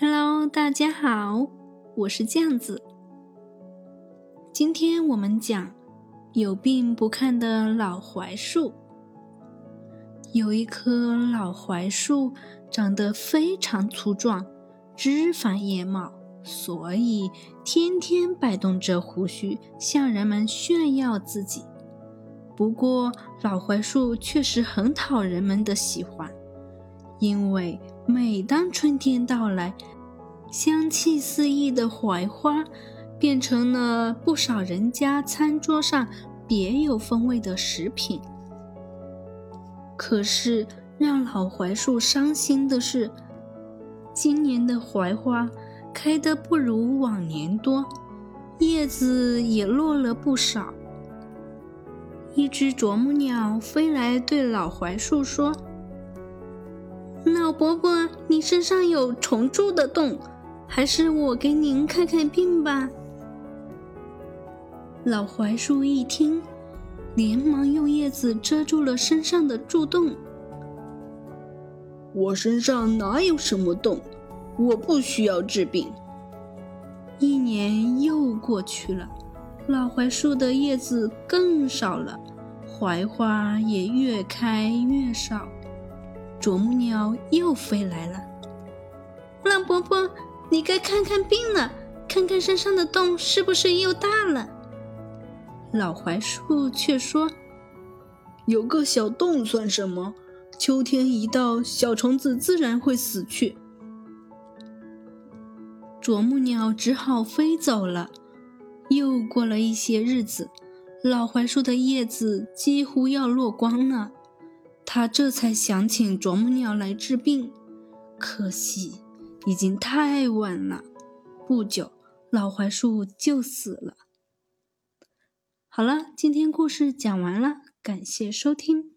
Hello，大家好，我是酱子。今天我们讲有病不看的老槐树。有一棵老槐树，长得非常粗壮，枝繁叶茂，所以天天摆动着胡须，向人们炫耀自己。不过，老槐树确实很讨人们的喜欢，因为每当春天到来，香气四溢的槐花变成了不少人家餐桌上别有风味的食品。可是，让老槐树伤心的是，今年的槐花开得不如往年多，叶子也落了不少。一只啄木鸟飞来，对老槐树说：“老伯伯，你身上有虫蛀的洞，还是我给您看看病吧。”老槐树一听，连忙用叶子遮住了身上的蛀洞。“我身上哪有什么洞？我不需要治病。”一年又过去了。老槐树的叶子更少了，槐花也越开越少。啄木鸟又飞来了，老伯伯，你该看看病了，看看身上的洞是不是又大了。老槐树却说：“有个小洞算什么？秋天一到，小虫子自然会死去。”啄木鸟只好飞走了。又过了一些日子，老槐树的叶子几乎要落光了。他这才想请啄木鸟来治病，可惜已经太晚了。不久，老槐树就死了。好了，今天故事讲完了，感谢收听。